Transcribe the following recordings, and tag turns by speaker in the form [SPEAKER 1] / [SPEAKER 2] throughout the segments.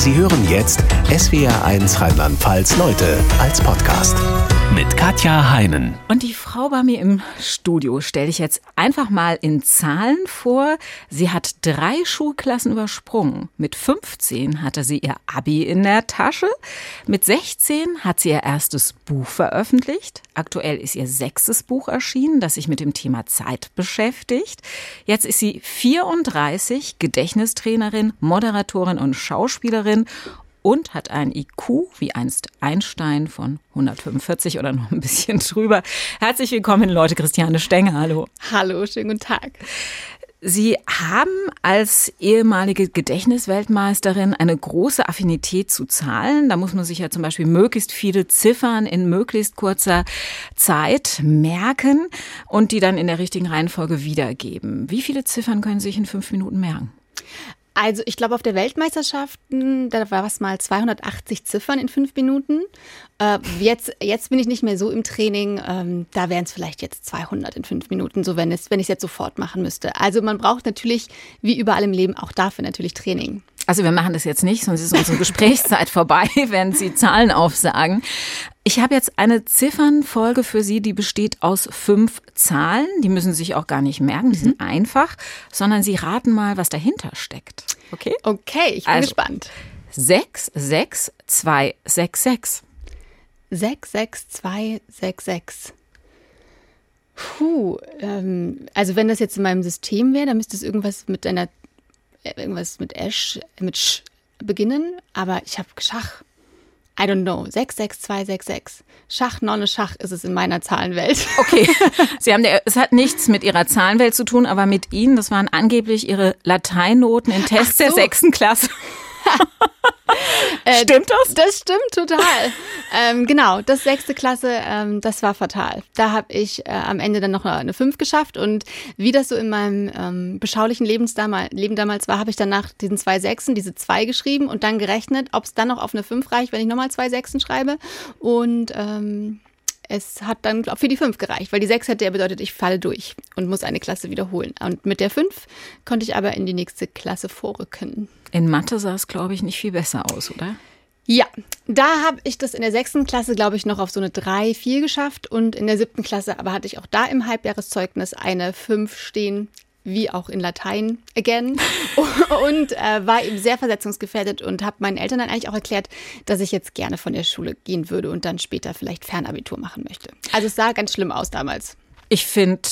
[SPEAKER 1] Sie hören jetzt SWR1 Rheinland-Pfalz Leute als Podcast mit Katja Heinen.
[SPEAKER 2] Und die Frau bei mir im Studio stelle ich jetzt einfach mal in Zahlen vor. Sie hat drei Schulklassen übersprungen. Mit 15 hatte sie ihr Abi in der Tasche. Mit 16 hat sie ihr erstes Buch veröffentlicht. Aktuell ist ihr sechstes Buch erschienen, das sich mit dem Thema Zeit beschäftigt. Jetzt ist sie 34, Gedächtnistrainerin, Moderatorin und Schauspielerin und hat ein IQ wie einst Einstein von 145 oder noch ein bisschen drüber. Herzlich willkommen, Leute. Christiane Stenger, hallo.
[SPEAKER 3] Hallo, schönen guten Tag.
[SPEAKER 2] Sie haben als ehemalige Gedächtnisweltmeisterin eine große Affinität zu Zahlen. Da muss man sich ja zum Beispiel möglichst viele Ziffern in möglichst kurzer Zeit merken und die dann in der richtigen Reihenfolge wiedergeben. Wie viele Ziffern können Sie sich in fünf Minuten merken?
[SPEAKER 3] Also ich glaube, auf der Weltmeisterschaften, da war es mal 280 Ziffern in fünf Minuten. Äh, jetzt, jetzt bin ich nicht mehr so im Training. Ähm, da wären es vielleicht jetzt 200 in fünf Minuten, so wenn, es, wenn ich es jetzt sofort machen müsste. Also man braucht natürlich, wie überall im Leben, auch dafür natürlich Training.
[SPEAKER 2] Also wir machen das jetzt nicht, sonst ist unsere Gesprächszeit vorbei, wenn Sie Zahlen aufsagen. Ich habe jetzt eine Ziffernfolge für Sie, die besteht aus fünf Zahlen. Die müssen Sie sich auch gar nicht merken, die sind mhm. einfach, sondern Sie raten mal, was dahinter steckt. Okay?
[SPEAKER 3] Okay, ich bin also, gespannt.
[SPEAKER 2] 6, 6, 2, 6, 6.
[SPEAKER 3] 6, 6, 2, 6, 6. Puh, ähm, also wenn das jetzt in meinem System wäre, dann müsste es irgendwas mit einer, irgendwas mit Ash, mit Sch beginnen, aber ich habe Schach. I don't know, 66266. Schach, Nonne, Schach ist es in meiner Zahlenwelt.
[SPEAKER 2] Okay, Sie haben, es hat nichts mit Ihrer Zahlenwelt zu tun, aber mit Ihnen, das waren angeblich Ihre Lateinnoten in Tests so. der sechsten Klasse.
[SPEAKER 3] Äh, stimmt das? Das stimmt total. ähm, genau, das sechste Klasse, ähm, das war fatal. Da habe ich äh, am Ende dann noch eine 5 geschafft und wie das so in meinem ähm, beschaulichen Lebens damals, Leben damals war, habe ich dann nach diesen zwei Sechsen diese zwei geschrieben und dann gerechnet, ob es dann noch auf eine 5 reicht, wenn ich nochmal zwei Sechsen schreibe. Und ähm, es hat dann glaub, für die 5 gereicht, weil die 6 hätte ja bedeutet, ich falle durch und muss eine Klasse wiederholen. Und mit der 5 konnte ich aber in die nächste Klasse vorrücken.
[SPEAKER 2] In Mathe sah es, glaube ich, nicht viel besser aus, oder?
[SPEAKER 3] Ja, da habe ich das in der sechsten Klasse, glaube ich, noch auf so eine 3, 4 geschafft. Und in der siebten Klasse aber hatte ich auch da im Halbjahreszeugnis eine 5 stehen wie auch in Latein again und äh, war eben sehr versetzungsgefährdet und habe meinen Eltern dann eigentlich auch erklärt, dass ich jetzt gerne von der Schule gehen würde und dann später vielleicht Fernabitur machen möchte. Also es sah ganz schlimm aus damals.
[SPEAKER 2] Ich finde,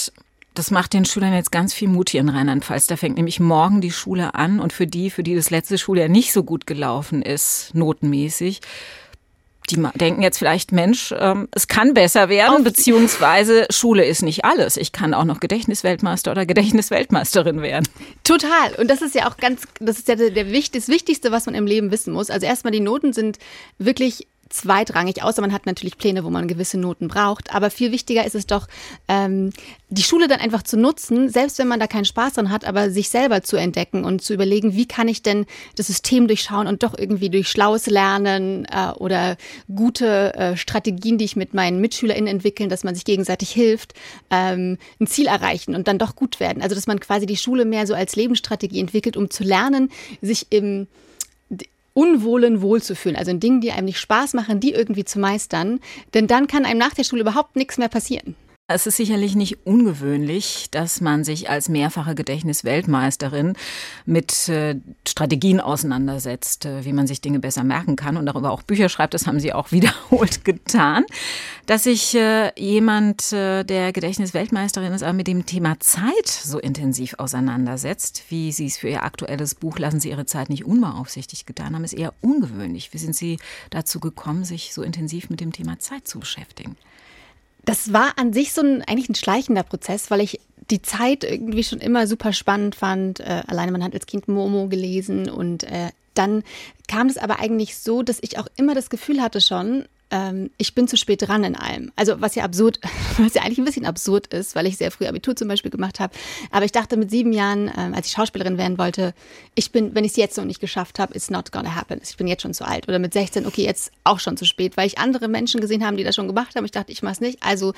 [SPEAKER 2] das macht den Schülern jetzt ganz viel Mut hier in Rheinland-Pfalz. Da fängt nämlich morgen die Schule an und für die, für die das letzte Schuljahr nicht so gut gelaufen ist, notenmäßig, die denken jetzt vielleicht, Mensch, ähm, es kann besser werden, Auf beziehungsweise Schule ist nicht alles. Ich kann auch noch Gedächtnisweltmeister oder Gedächtnisweltmeisterin werden.
[SPEAKER 3] Total. Und das ist ja auch ganz, das ist ja der, der, das Wichtigste, was man im Leben wissen muss. Also erstmal die Noten sind wirklich zweitrangig, außer man hat natürlich Pläne, wo man gewisse Noten braucht. Aber viel wichtiger ist es doch, ähm, die Schule dann einfach zu nutzen, selbst wenn man da keinen Spaß dran hat, aber sich selber zu entdecken und zu überlegen, wie kann ich denn das System durchschauen und doch irgendwie durch schlaues Lernen äh, oder gute äh, Strategien, die ich mit meinen MitschülerInnen entwickeln, dass man sich gegenseitig hilft, ähm, ein Ziel erreichen und dann doch gut werden. Also dass man quasi die Schule mehr so als Lebensstrategie entwickelt, um zu lernen, sich im Unwohlen wohlzufühlen, also in Dingen, die einem nicht Spaß machen, die irgendwie zu meistern, denn dann kann einem nach der Schule überhaupt nichts mehr passieren.
[SPEAKER 2] Es ist sicherlich nicht ungewöhnlich, dass man sich als mehrfache Gedächtnisweltmeisterin mit äh, Strategien auseinandersetzt, äh, wie man sich Dinge besser merken kann und darüber auch Bücher schreibt. Das haben Sie auch wiederholt getan. Dass sich äh, jemand, der Gedächtnisweltmeisterin ist, aber mit dem Thema Zeit so intensiv auseinandersetzt, wie Sie es für Ihr aktuelles Buch Lassen Sie Ihre Zeit nicht unbeaufsichtigt getan haben, ist eher ungewöhnlich. Wie sind Sie dazu gekommen, sich so intensiv mit dem Thema Zeit zu beschäftigen?
[SPEAKER 3] Das war an sich so ein eigentlich ein schleichender Prozess, weil ich die Zeit irgendwie schon immer super spannend fand. Äh, alleine man hat als Kind Momo gelesen und äh, dann kam es aber eigentlich so, dass ich auch immer das Gefühl hatte schon, ähm, ich bin zu spät dran in allem. Also was ja absurd, was ja eigentlich ein bisschen absurd ist, weil ich sehr früh Abitur zum Beispiel gemacht habe. Aber ich dachte mit sieben Jahren, ähm, als ich Schauspielerin werden wollte, ich bin, wenn ich es jetzt noch nicht geschafft habe, it's not gonna happen. Ich bin jetzt schon zu alt. Oder mit 16, okay, jetzt auch schon zu spät, weil ich andere Menschen gesehen habe, die das schon gemacht haben. Ich dachte, ich mache es nicht. Also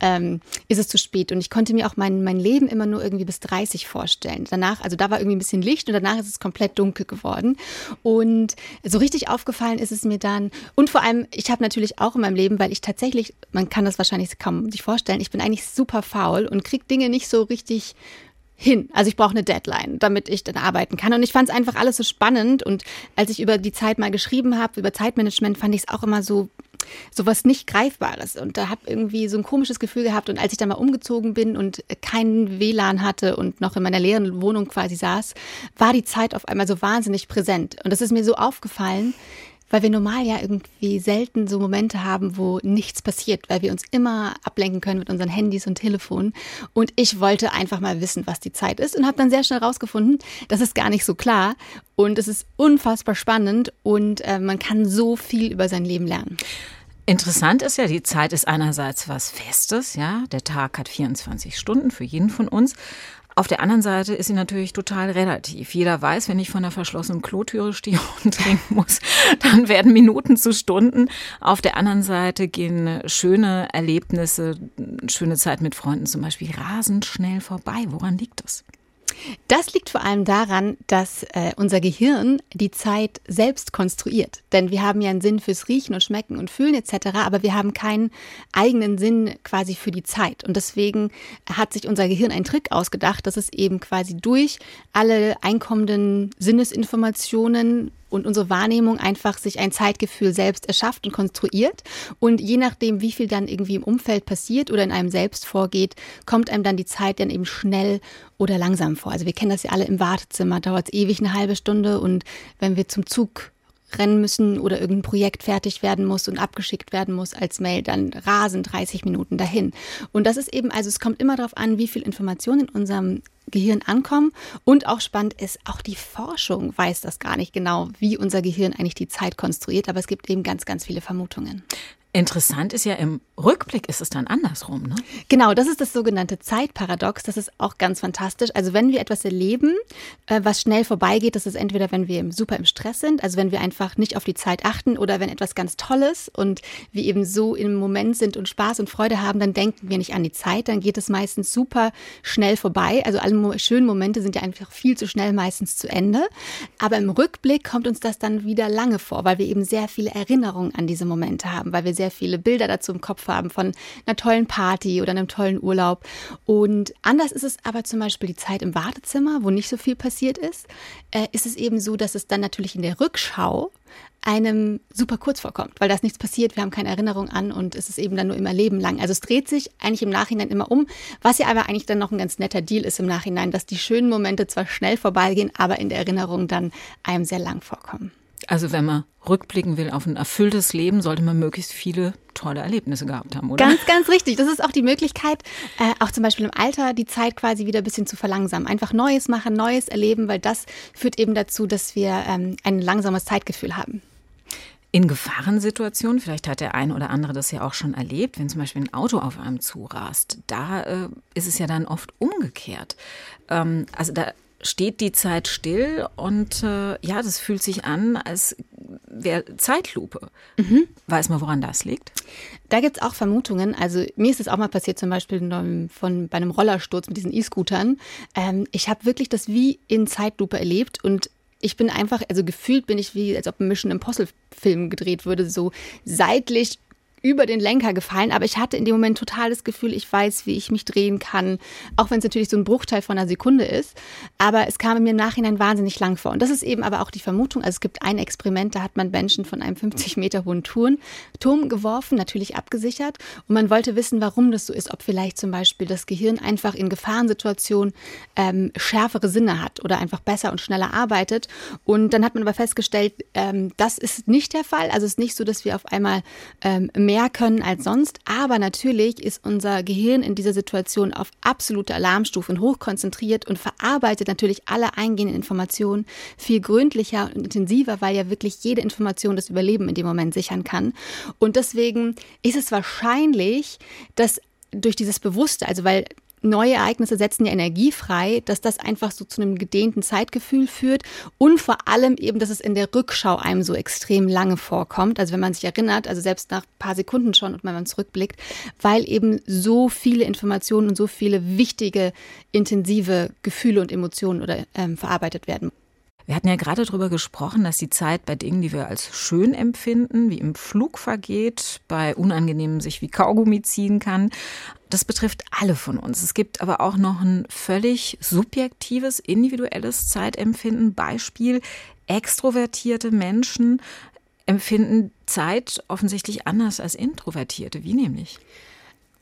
[SPEAKER 3] ähm, ist es zu spät. Und ich konnte mir auch mein, mein Leben immer nur irgendwie bis 30 vorstellen. Danach, also da war irgendwie ein bisschen Licht und danach ist es komplett dunkel geworden. Und so richtig aufgefallen ist es mir dann. Und vor allem, ich habe natürlich auch in meinem Leben, weil ich tatsächlich, man kann das wahrscheinlich kaum sich vorstellen, ich bin eigentlich super faul und kriege Dinge nicht so richtig hin. Also ich brauche eine Deadline, damit ich dann arbeiten kann. Und ich fand es einfach alles so spannend. Und als ich über die Zeit mal geschrieben habe, über Zeitmanagement, fand ich es auch immer so so was nicht Greifbares. Und da habe irgendwie so ein komisches Gefühl gehabt. Und als ich dann mal umgezogen bin und keinen WLAN hatte und noch in meiner leeren Wohnung quasi saß, war die Zeit auf einmal so wahnsinnig präsent. Und das ist mir so aufgefallen, weil wir normal ja irgendwie selten so Momente haben, wo nichts passiert, weil wir uns immer ablenken können mit unseren Handys und Telefonen. Und ich wollte einfach mal wissen, was die Zeit ist und habe dann sehr schnell rausgefunden, das ist gar nicht so klar und es ist unfassbar spannend und äh, man kann so viel über sein Leben lernen.
[SPEAKER 2] Interessant ist ja, die Zeit ist einerseits was Festes, ja. Der Tag hat 24 Stunden für jeden von uns. Auf der anderen Seite ist sie natürlich total relativ. Jeder weiß, wenn ich vor einer verschlossenen Klotüre stehe und trinken muss, dann werden Minuten zu Stunden. Auf der anderen Seite gehen schöne Erlebnisse, schöne Zeit mit Freunden zum Beispiel rasend schnell vorbei. Woran liegt das?
[SPEAKER 3] Das liegt vor allem daran, dass äh, unser Gehirn die Zeit selbst konstruiert. Denn wir haben ja einen Sinn fürs Riechen und Schmecken und Fühlen etc., aber wir haben keinen eigenen Sinn quasi für die Zeit. Und deswegen hat sich unser Gehirn einen Trick ausgedacht, dass es eben quasi durch alle einkommenden Sinnesinformationen und unsere Wahrnehmung einfach sich ein Zeitgefühl selbst erschafft und konstruiert. Und je nachdem, wie viel dann irgendwie im Umfeld passiert oder in einem selbst vorgeht, kommt einem dann die Zeit dann eben schnell oder langsam vor. Also wir kennen das ja alle im Wartezimmer, dauert es ewig eine halbe Stunde und wenn wir zum Zug rennen müssen oder irgendein Projekt fertig werden muss und abgeschickt werden muss als Mail, dann rasen 30 Minuten dahin. Und das ist eben, also es kommt immer darauf an, wie viel Information in unserem Gehirn ankommen. Und auch spannend ist, auch die Forschung weiß das gar nicht genau, wie unser Gehirn eigentlich die Zeit konstruiert, aber es gibt eben ganz, ganz viele Vermutungen.
[SPEAKER 2] Interessant ist ja, im Rückblick ist es dann andersrum, ne?
[SPEAKER 3] Genau, das ist das sogenannte Zeitparadox. Das ist auch ganz fantastisch. Also wenn wir etwas erleben, äh, was schnell vorbeigeht, das ist entweder, wenn wir super im Stress sind, also wenn wir einfach nicht auf die Zeit achten oder wenn etwas ganz Tolles und wir eben so im Moment sind und Spaß und Freude haben, dann denken wir nicht an die Zeit, dann geht es meistens super schnell vorbei. Also alle schönen Momente sind ja einfach viel zu schnell meistens zu Ende. Aber im Rückblick kommt uns das dann wieder lange vor, weil wir eben sehr viele Erinnerungen an diese Momente haben, weil wir sehr sehr viele Bilder dazu im Kopf haben von einer tollen Party oder einem tollen Urlaub. Und anders ist es aber zum Beispiel die Zeit im Wartezimmer, wo nicht so viel passiert ist, äh, ist es eben so, dass es dann natürlich in der Rückschau einem super kurz vorkommt, weil da ist nichts passiert, wir haben keine Erinnerung an und es ist eben dann nur immer Leben lang. Also es dreht sich eigentlich im Nachhinein immer um, was ja aber eigentlich dann noch ein ganz netter Deal ist im Nachhinein, dass die schönen Momente zwar schnell vorbeigehen, aber in der Erinnerung dann einem sehr lang vorkommen.
[SPEAKER 2] Also wenn man rückblicken will auf ein erfülltes Leben, sollte man möglichst viele tolle Erlebnisse gehabt haben, oder?
[SPEAKER 3] Ganz, ganz richtig. Das ist auch die Möglichkeit, äh, auch zum Beispiel im Alter die Zeit quasi wieder ein bisschen zu verlangsamen. Einfach Neues machen, Neues erleben, weil das führt eben dazu, dass wir ähm, ein langsames Zeitgefühl haben.
[SPEAKER 2] In Gefahrensituationen, vielleicht hat der ein oder andere das ja auch schon erlebt, wenn zum Beispiel ein Auto auf einem zurast, da äh, ist es ja dann oft umgekehrt. Ähm, also da steht die Zeit still und äh, ja, das fühlt sich an, als wäre Zeitlupe. Mhm. Weiß man, woran das liegt?
[SPEAKER 3] Da gibt es auch Vermutungen. Also mir ist es auch mal passiert, zum Beispiel von, bei einem Rollersturz mit diesen E-Scootern. Ähm, ich habe wirklich das wie in Zeitlupe erlebt und ich bin einfach, also gefühlt bin ich wie, als ob ein Mission Impossible Film gedreht würde, so seitlich über den Lenker gefallen, aber ich hatte in dem Moment total das Gefühl, ich weiß, wie ich mich drehen kann, auch wenn es natürlich so ein Bruchteil von einer Sekunde ist. Aber es kam mir im Nachhinein wahnsinnig lang vor. Und das ist eben aber auch die Vermutung. Also es gibt ein Experiment, da hat man Menschen von einem 50 Meter hohen Turm, Turm geworfen, natürlich abgesichert. Und man wollte wissen, warum das so ist, ob vielleicht zum Beispiel das Gehirn einfach in Gefahrensituationen ähm, schärfere Sinne hat oder einfach besser und schneller arbeitet. Und dann hat man aber festgestellt, ähm, das ist nicht der Fall. Also es ist nicht so, dass wir auf einmal ähm, mehr mehr können als sonst. Aber natürlich ist unser Gehirn in dieser Situation auf absolute Alarmstufen hochkonzentriert und verarbeitet natürlich alle eingehenden Informationen viel gründlicher und intensiver, weil ja wirklich jede Information das Überleben in dem Moment sichern kann. Und deswegen ist es wahrscheinlich, dass durch dieses Bewusste, also weil neue Ereignisse setzen ja Energie frei, dass das einfach so zu einem gedehnten Zeitgefühl führt und vor allem eben, dass es in der Rückschau einem so extrem lange vorkommt. Also wenn man sich erinnert, also selbst nach paar Sekunden schon und wenn man zurückblickt, weil eben so viele Informationen und so viele wichtige, intensive Gefühle und Emotionen oder ähm, verarbeitet werden.
[SPEAKER 2] Wir hatten ja gerade darüber gesprochen, dass die Zeit bei Dingen, die wir als schön empfinden, wie im Flug vergeht, bei Unangenehmen sich wie Kaugummi ziehen kann. Das betrifft alle von uns. Es gibt aber auch noch ein völlig subjektives, individuelles Zeitempfinden. Beispiel, extrovertierte Menschen empfinden Zeit offensichtlich anders als introvertierte. Wie nämlich?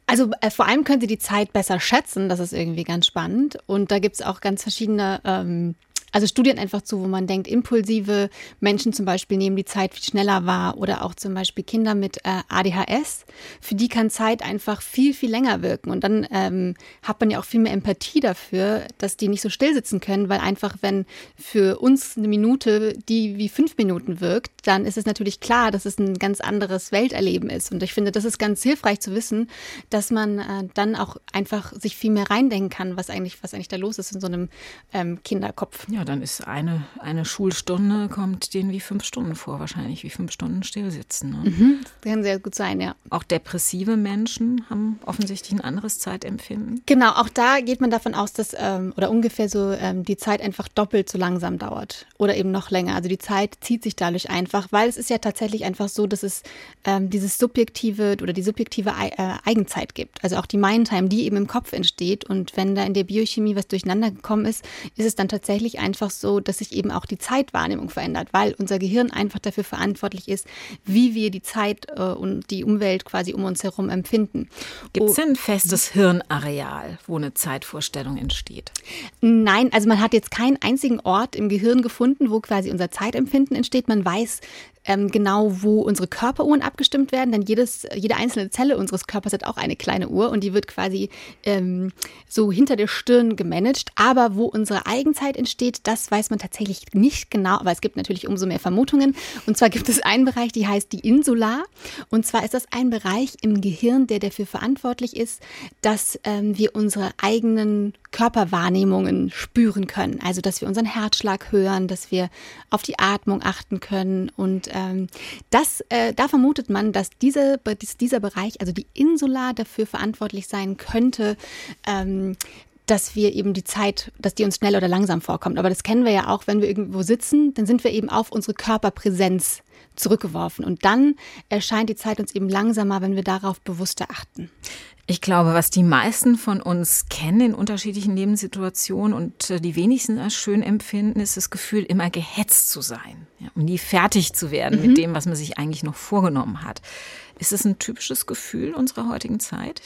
[SPEAKER 3] Also äh, vor allem können sie die Zeit besser schätzen, das ist irgendwie ganz spannend. Und da gibt es auch ganz verschiedene ähm, also Studien einfach zu, wo man denkt, impulsive Menschen zum Beispiel nehmen die Zeit viel schneller wahr oder auch zum Beispiel Kinder mit äh, ADHS. Für die kann Zeit einfach viel, viel länger wirken. Und dann ähm, hat man ja auch viel mehr Empathie dafür, dass die nicht so still sitzen können, weil einfach, wenn für uns eine Minute die wie fünf Minuten wirkt, dann ist es natürlich klar, dass es ein ganz anderes Welterleben ist. Und ich finde, das ist ganz hilfreich zu wissen, dass man äh, dann auch einfach sich viel mehr reindenken kann, was eigentlich, was eigentlich da los ist in so einem ähm, Kinderkopf.
[SPEAKER 2] Ja, dann ist eine, eine Schulstunde, kommt denen wie fünf Stunden vor, wahrscheinlich wie fünf Stunden stillsitzen. Ne?
[SPEAKER 3] Mhm, das kann sehr gut sein, ja.
[SPEAKER 2] Auch depressive Menschen haben offensichtlich ein anderes Zeitempfinden.
[SPEAKER 3] Genau, auch da geht man davon aus, dass ähm, oder ungefähr so ähm, die Zeit einfach doppelt so langsam dauert oder eben noch länger. Also die Zeit zieht sich dadurch einfach, weil es ist ja tatsächlich einfach so, dass es ähm, dieses subjektive oder die subjektive äh, Eigenzeit gibt. Also auch die Mindtime, die eben im Kopf entsteht. Und wenn da in der Biochemie was durcheinander gekommen ist, ist es dann tatsächlich ein einfach so, dass sich eben auch die Zeitwahrnehmung verändert, weil unser Gehirn einfach dafür verantwortlich ist, wie wir die Zeit äh, und die Umwelt quasi um uns herum empfinden.
[SPEAKER 2] Gibt es oh, ein festes Hirnareal, wo eine Zeitvorstellung entsteht?
[SPEAKER 3] Nein, also man hat jetzt keinen einzigen Ort im Gehirn gefunden, wo quasi unser Zeitempfinden entsteht. Man weiß, ähm, genau, wo unsere Körperuhren abgestimmt werden, denn jedes, jede einzelne Zelle unseres Körpers hat auch eine kleine Uhr und die wird quasi ähm, so hinter der Stirn gemanagt. Aber wo unsere Eigenzeit entsteht, das weiß man tatsächlich nicht genau, aber es gibt natürlich umso mehr Vermutungen. Und zwar gibt es einen Bereich, die heißt die Insula. Und zwar ist das ein Bereich im Gehirn, der dafür verantwortlich ist, dass ähm, wir unsere eigenen Körperwahrnehmungen spüren können. Also, dass wir unseren Herzschlag hören, dass wir auf die Atmung achten können und ähm, das, äh, da vermutet man, dass diese, dieser Bereich, also die Insula, dafür verantwortlich sein könnte, ähm, dass wir eben die Zeit, dass die uns schnell oder langsam vorkommt. Aber das kennen wir ja auch, wenn wir irgendwo sitzen, dann sind wir eben auf unsere Körperpräsenz zurückgeworfen. Und dann erscheint die Zeit uns eben langsamer, wenn wir darauf bewusster achten.
[SPEAKER 2] Ich glaube, was die meisten von uns kennen in unterschiedlichen Lebenssituationen und äh, die wenigsten als schön empfinden, ist das Gefühl, immer gehetzt zu sein, ja, um nie fertig zu werden mhm. mit dem, was man sich eigentlich noch vorgenommen hat. Ist es ein typisches Gefühl unserer heutigen Zeit?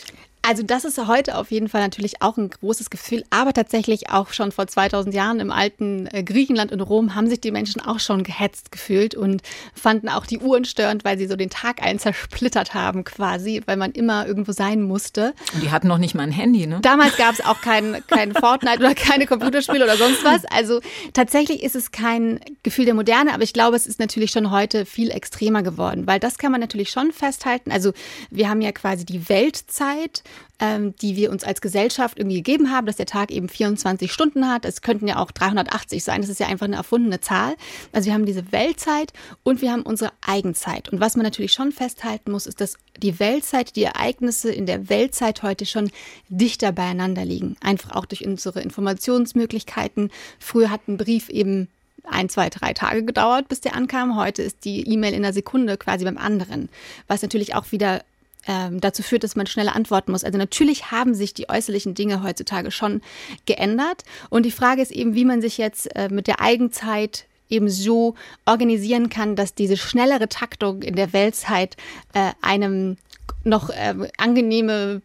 [SPEAKER 3] Also das ist heute auf jeden Fall natürlich auch ein großes Gefühl, aber tatsächlich auch schon vor 2000 Jahren im alten äh, Griechenland und Rom haben sich die Menschen auch schon gehetzt gefühlt und fanden auch die Uhren störend, weil sie so den Tag ein zersplittert haben quasi, weil man immer irgendwo sein musste.
[SPEAKER 2] Und die hatten noch nicht mal ein Handy, ne?
[SPEAKER 3] Damals gab es auch kein, kein Fortnite oder keine Computerspiele oder sonst was. Also tatsächlich ist es kein Gefühl der Moderne, aber ich glaube, es ist natürlich schon heute viel extremer geworden, weil das kann man natürlich schon festhalten. Also wir haben ja quasi die Weltzeit ähm, die wir uns als Gesellschaft irgendwie gegeben haben, dass der Tag eben 24 Stunden hat. Es könnten ja auch 380 sein. Das ist ja einfach eine erfundene Zahl. Also wir haben diese Weltzeit und wir haben unsere Eigenzeit. Und was man natürlich schon festhalten muss, ist, dass die Weltzeit, die Ereignisse in der Weltzeit heute schon dichter beieinander liegen. Einfach auch durch unsere Informationsmöglichkeiten. Früher hat ein Brief eben ein, zwei, drei Tage gedauert, bis der ankam. Heute ist die E-Mail in einer Sekunde quasi beim anderen. Was natürlich auch wieder ähm, dazu führt, dass man schneller antworten muss. Also natürlich haben sich die äußerlichen Dinge heutzutage schon geändert. Und die Frage ist eben, wie man sich jetzt äh, mit der Eigenzeit eben so organisieren kann, dass diese schnellere Taktung in der Weltzeit äh, einem noch äh, angenehme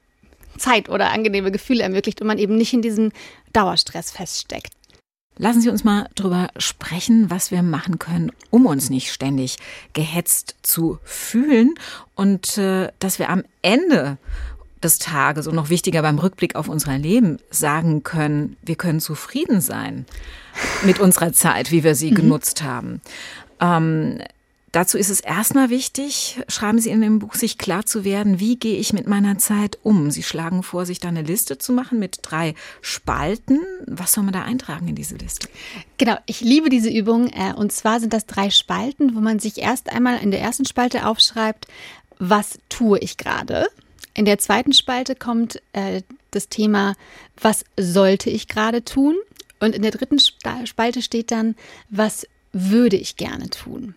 [SPEAKER 3] Zeit oder angenehme Gefühle ermöglicht und man eben nicht in diesem Dauerstress feststeckt.
[SPEAKER 2] Lassen Sie uns mal drüber sprechen, was wir machen können, um uns nicht ständig gehetzt zu fühlen und äh, dass wir am Ende des Tages und noch wichtiger beim Rückblick auf unser Leben sagen können, wir können zufrieden sein mit unserer Zeit, wie wir sie mhm. genutzt haben. Ähm, Dazu ist es erstmal wichtig, schreiben Sie in dem Buch, sich klar zu werden, wie gehe ich mit meiner Zeit um. Sie schlagen vor, sich da eine Liste zu machen mit drei Spalten. Was soll man da eintragen in diese Liste?
[SPEAKER 3] Genau, ich liebe diese Übung. Äh, und zwar sind das drei Spalten, wo man sich erst einmal in der ersten Spalte aufschreibt, was tue ich gerade. In der zweiten Spalte kommt äh, das Thema, was sollte ich gerade tun? Und in der dritten Spalte steht dann, was würde ich gerne tun?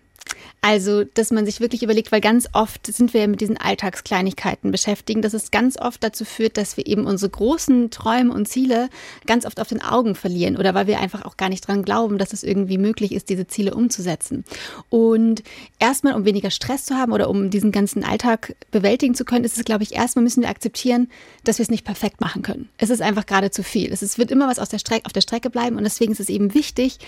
[SPEAKER 3] Also, dass man sich wirklich überlegt, weil ganz oft sind wir ja mit diesen Alltagskleinigkeiten beschäftigen, dass es ganz oft dazu führt, dass wir eben unsere großen Träume und Ziele ganz oft auf den Augen verlieren oder weil wir einfach auch gar nicht dran glauben, dass es irgendwie möglich ist, diese Ziele umzusetzen. Und erstmal, um weniger Stress zu haben oder um diesen ganzen Alltag bewältigen zu können, ist es, glaube ich, erstmal müssen wir akzeptieren, dass wir es nicht perfekt machen können. Es ist einfach gerade zu viel. Es wird immer was auf der Strecke bleiben und deswegen ist es eben wichtig,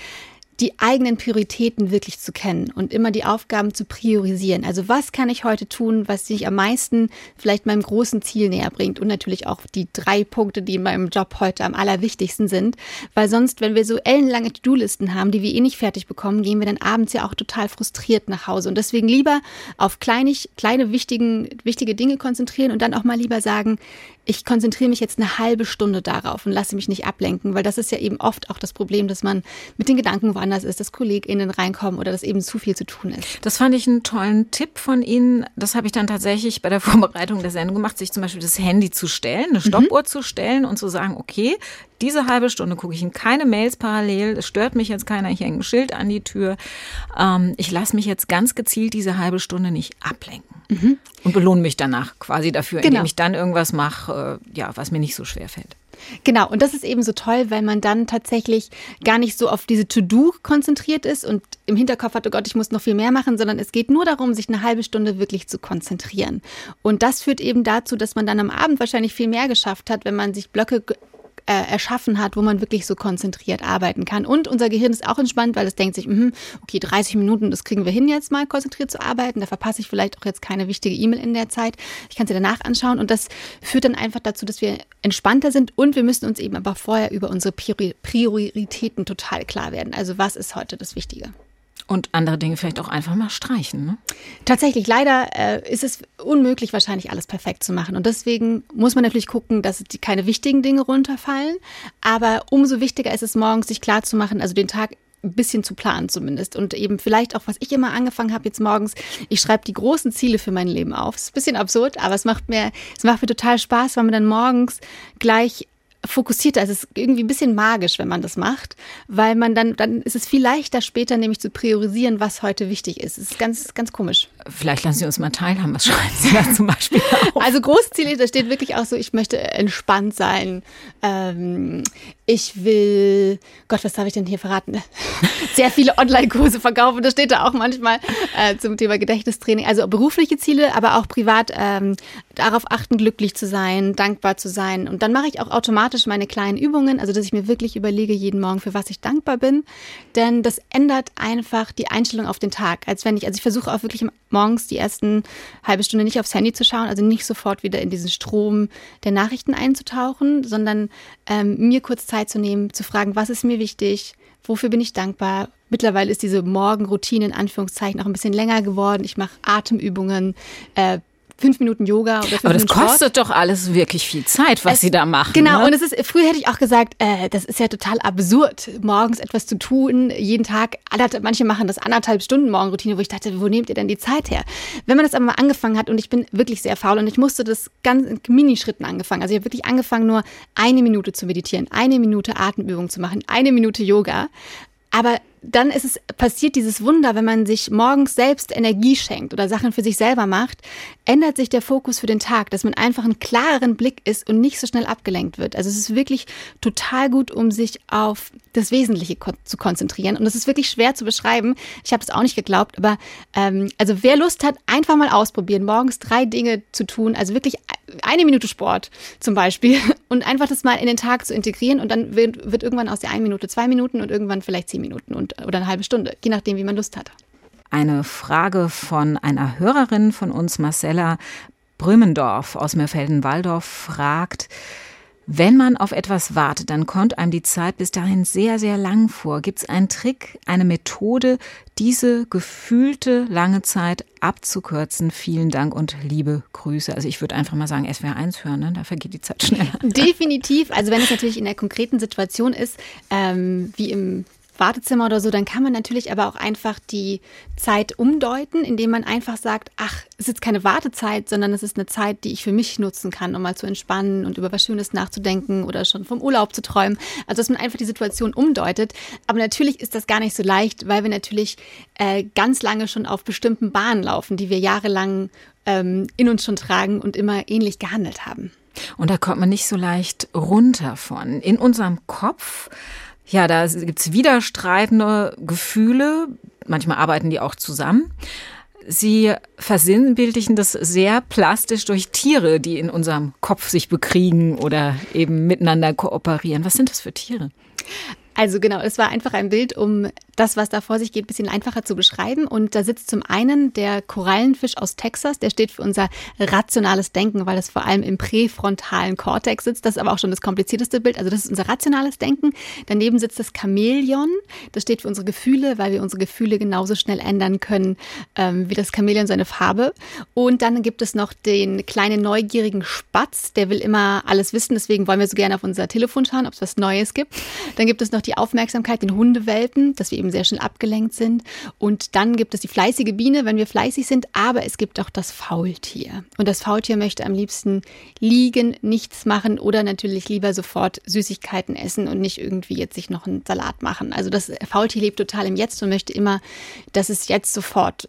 [SPEAKER 3] die eigenen Prioritäten wirklich zu kennen und immer die Aufgaben zu priorisieren. Also was kann ich heute tun, was sich am meisten vielleicht meinem großen Ziel näher bringt? Und natürlich auch die drei Punkte, die in meinem Job heute am allerwichtigsten sind, weil sonst, wenn wir so ellenlange To-Do-Listen haben, die wir eh nicht fertig bekommen, gehen wir dann abends ja auch total frustriert nach Hause. Und deswegen lieber auf kleinig, kleine wichtigen, wichtige Dinge konzentrieren und dann auch mal lieber sagen, ich konzentriere mich jetzt eine halbe Stunde darauf und lasse mich nicht ablenken, weil das ist ja eben oft auch das Problem, dass man mit den Gedanken woanders ist, dass KollegInnen reinkommen oder dass eben zu viel zu tun ist.
[SPEAKER 2] Das fand ich einen tollen Tipp von Ihnen. Das habe ich dann tatsächlich bei der Vorbereitung der Sendung gemacht, sich zum Beispiel das Handy zu stellen, eine Stoppuhr mhm. zu stellen und zu sagen, okay, diese halbe Stunde gucke ich in keine Mails parallel, es stört mich jetzt keiner, ich hänge ein Schild an die Tür. Ähm, ich lasse mich jetzt ganz gezielt diese halbe Stunde nicht ablenken mhm. und belohne mich danach quasi dafür, genau. indem ich dann irgendwas mache, äh, ja, was mir nicht so schwer fällt.
[SPEAKER 3] Genau, und das ist eben so toll, weil man dann tatsächlich gar nicht so auf diese To-Do konzentriert ist und im Hinterkopf hat, oh Gott, ich muss noch viel mehr machen, sondern es geht nur darum, sich eine halbe Stunde wirklich zu konzentrieren. Und das führt eben dazu, dass man dann am Abend wahrscheinlich viel mehr geschafft hat, wenn man sich Blöcke äh, erschaffen hat, wo man wirklich so konzentriert arbeiten kann. Und unser Gehirn ist auch entspannt, weil es denkt sich, mh, okay, 30 Minuten, das kriegen wir hin jetzt mal konzentriert zu arbeiten. Da verpasse ich vielleicht auch jetzt keine wichtige E-Mail in der Zeit. Ich kann sie danach anschauen und das führt dann einfach dazu, dass wir entspannter sind und wir müssen uns eben aber vorher über unsere Prioritäten total klar werden. Also was ist heute das Wichtige?
[SPEAKER 2] Und andere Dinge vielleicht auch einfach mal streichen. Ne?
[SPEAKER 3] Tatsächlich, leider äh, ist es unmöglich, wahrscheinlich alles perfekt zu machen. Und deswegen muss man natürlich gucken, dass die, keine wichtigen Dinge runterfallen. Aber umso wichtiger ist es morgens, sich klar zu machen, also den Tag ein bisschen zu planen zumindest. Und eben vielleicht auch, was ich immer angefangen habe jetzt morgens, ich schreibe die großen Ziele für mein Leben auf. Das ist ein bisschen absurd, aber es macht mir, es macht mir total Spaß, weil man dann morgens gleich fokussierter. Also es ist irgendwie ein bisschen magisch, wenn man das macht, weil man dann, dann ist es viel leichter später nämlich zu priorisieren, was heute wichtig ist. Es ist ganz, ganz komisch.
[SPEAKER 2] Vielleicht lassen Sie uns mal teilhaben. Was schreiben Sie da zum Beispiel
[SPEAKER 3] auf? Also Großziele, da steht wirklich auch so, ich möchte entspannt sein. Ähm, ich will, Gott, was darf ich denn hier verraten? Sehr viele Online-Kurse verkaufen. Das steht da auch manchmal äh, zum Thema Gedächtnistraining. Also berufliche Ziele, aber auch privat ähm, darauf achten, glücklich zu sein, dankbar zu sein. Und dann mache ich auch automatisch meine kleinen Übungen, also dass ich mir wirklich überlege jeden Morgen, für was ich dankbar bin. Denn das ändert einfach die Einstellung auf den Tag. Als wenn ich, also ich versuche auch wirklich morgens die ersten halbe Stunde nicht aufs Handy zu schauen, also nicht sofort wieder in diesen Strom der Nachrichten einzutauchen, sondern ähm, mir kurz Zeit zu nehmen, zu fragen, was ist mir wichtig, wofür bin ich dankbar. Mittlerweile ist diese Morgenroutine in Anführungszeichen auch ein bisschen länger geworden. Ich mache Atemübungen, äh, fünf Minuten Yoga oder fünf
[SPEAKER 2] Aber
[SPEAKER 3] das
[SPEAKER 2] Minuten kostet doch alles wirklich viel Zeit, was es, Sie da machen.
[SPEAKER 3] Genau,
[SPEAKER 2] ne?
[SPEAKER 3] und es ist, früher hätte ich auch gesagt, äh, das ist ja total absurd, morgens etwas zu tun, jeden Tag, manche machen das anderthalb Stunden Morgenroutine, wo ich dachte, wo nehmt ihr denn die Zeit her? Wenn man das aber mal angefangen hat und ich bin wirklich sehr faul und ich musste das ganz in Minischritten angefangen. Also ich habe wirklich angefangen, nur eine Minute zu meditieren, eine Minute Atemübung zu machen, eine Minute Yoga. Aber dann ist es passiert dieses Wunder, wenn man sich morgens selbst Energie schenkt oder Sachen für sich selber macht, ändert sich der Fokus für den Tag, dass man einfach einen klareren Blick ist und nicht so schnell abgelenkt wird. Also es ist wirklich total gut, um sich auf das Wesentliche ko zu konzentrieren. Und das ist wirklich schwer zu beschreiben. Ich habe es auch nicht geglaubt, aber ähm, also wer Lust hat, einfach mal ausprobieren, morgens drei Dinge zu tun, also wirklich eine Minute Sport zum Beispiel und einfach das mal in den Tag zu integrieren und dann wird, wird irgendwann aus der einen Minute zwei Minuten und irgendwann vielleicht zehn Minuten und, oder eine halbe Stunde, je nachdem, wie man Lust hat.
[SPEAKER 2] Eine Frage von einer Hörerin von uns, Marcella Brümendorf aus Meerfelden-Walldorf, fragt, wenn man auf etwas wartet, dann kommt einem die Zeit bis dahin sehr, sehr lang vor. Gibt es einen Trick, eine Methode, diese gefühlte lange Zeit abzukürzen? Vielen Dank und liebe Grüße. Also ich würde einfach mal sagen, SWR 1 hören, ne? da vergeht die Zeit schneller.
[SPEAKER 3] Definitiv. Also wenn es natürlich in der konkreten Situation ist, ähm, wie im Wartezimmer oder so, dann kann man natürlich aber auch einfach die Zeit umdeuten, indem man einfach sagt, ach, es ist keine Wartezeit, sondern es ist eine Zeit, die ich für mich nutzen kann, um mal zu entspannen und über was Schönes nachzudenken oder schon vom Urlaub zu träumen. Also dass man einfach die Situation umdeutet. Aber natürlich ist das gar nicht so leicht, weil wir natürlich äh, ganz lange schon auf bestimmten Bahnen laufen, die wir jahrelang ähm, in uns schon tragen und immer ähnlich gehandelt haben.
[SPEAKER 2] Und da kommt man nicht so leicht runter von. In unserem Kopf ja, da gibt's widerstreitende Gefühle. Manchmal arbeiten die auch zusammen. Sie versinnbildlichen das sehr plastisch durch Tiere, die in unserem Kopf sich bekriegen oder eben miteinander kooperieren. Was sind das für Tiere?
[SPEAKER 3] Also genau, es war einfach ein Bild, um das, was da vor sich geht, ein bisschen einfacher zu beschreiben. Und da sitzt zum einen der Korallenfisch aus Texas, der steht für unser rationales Denken, weil das vor allem im präfrontalen Kortex sitzt. Das ist aber auch schon das komplizierteste Bild. Also das ist unser rationales Denken. Daneben sitzt das Chamäleon, das steht für unsere Gefühle, weil wir unsere Gefühle genauso schnell ändern können ähm, wie das Chamäleon seine Farbe. Und dann gibt es noch den kleinen neugierigen Spatz, der will immer alles wissen. Deswegen wollen wir so gerne auf unser Telefon schauen, ob es was Neues gibt. Dann gibt es noch die Aufmerksamkeit, den Hundewelpen, dass wir eben sehr schnell abgelenkt sind. Und dann gibt es die fleißige Biene, wenn wir fleißig sind, aber es gibt auch das Faultier. Und das Faultier möchte am liebsten liegen, nichts machen oder natürlich lieber sofort Süßigkeiten essen und nicht irgendwie jetzt sich noch einen Salat machen. Also das Faultier lebt total im Jetzt und möchte immer, dass es jetzt sofort